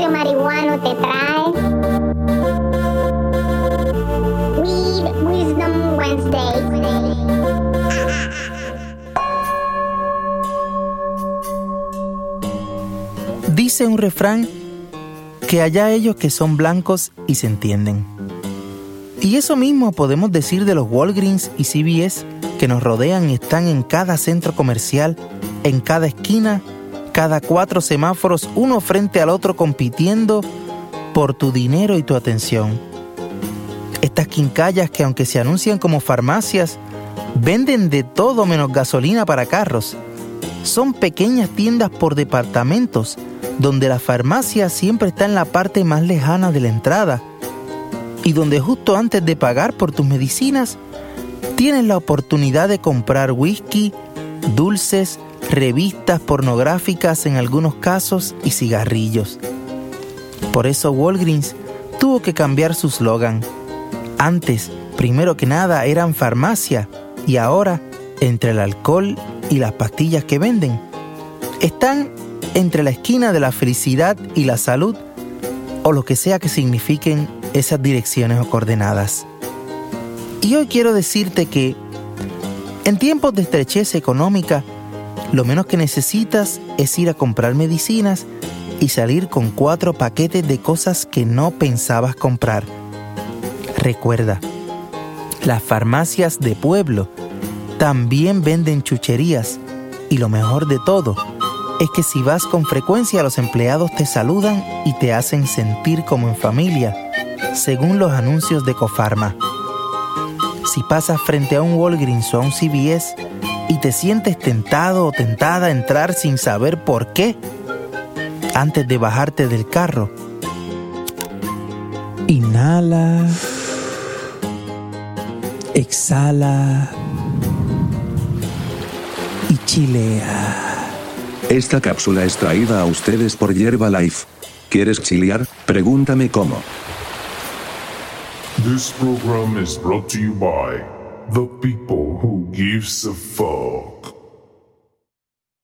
marihuano te trae Weed Wisdom Wednesday. Dice un refrán que allá ellos que son blancos y se entienden. Y eso mismo podemos decir de los Walgreens y CVS que nos rodean y están en cada centro comercial, en cada esquina, cada cuatro semáforos, uno frente al otro compitiendo por tu dinero y tu atención. Estas quincallas que aunque se anuncian como farmacias, venden de todo menos gasolina para carros. Son pequeñas tiendas por departamentos donde la farmacia siempre está en la parte más lejana de la entrada y donde justo antes de pagar por tus medicinas tienes la oportunidad de comprar whisky, dulces, revistas pornográficas en algunos casos y cigarrillos. Por eso Walgreens tuvo que cambiar su slogan. Antes, primero que nada, eran farmacia y ahora, entre el alcohol y las pastillas que venden, están entre la esquina de la felicidad y la salud, o lo que sea que signifiquen esas direcciones o coordenadas. Y hoy quiero decirte que en tiempos de estrechez económica, lo menos que necesitas es ir a comprar medicinas y salir con cuatro paquetes de cosas que no pensabas comprar. Recuerda, las farmacias de pueblo también venden chucherías y lo mejor de todo, es que si vas con frecuencia los empleados te saludan y te hacen sentir como en familia, según los anuncios de Cofarma. Si pasas frente a un Walgreens o a un CVS y te sientes tentado o tentada a entrar sin saber por qué, antes de bajarte del carro, inhala, exhala y chilea. Esta cápsula es traída a ustedes por Yerba Life. ¿Quieres chilear? Pregúntame cómo. This program is brought to you by the people who gives a fuck.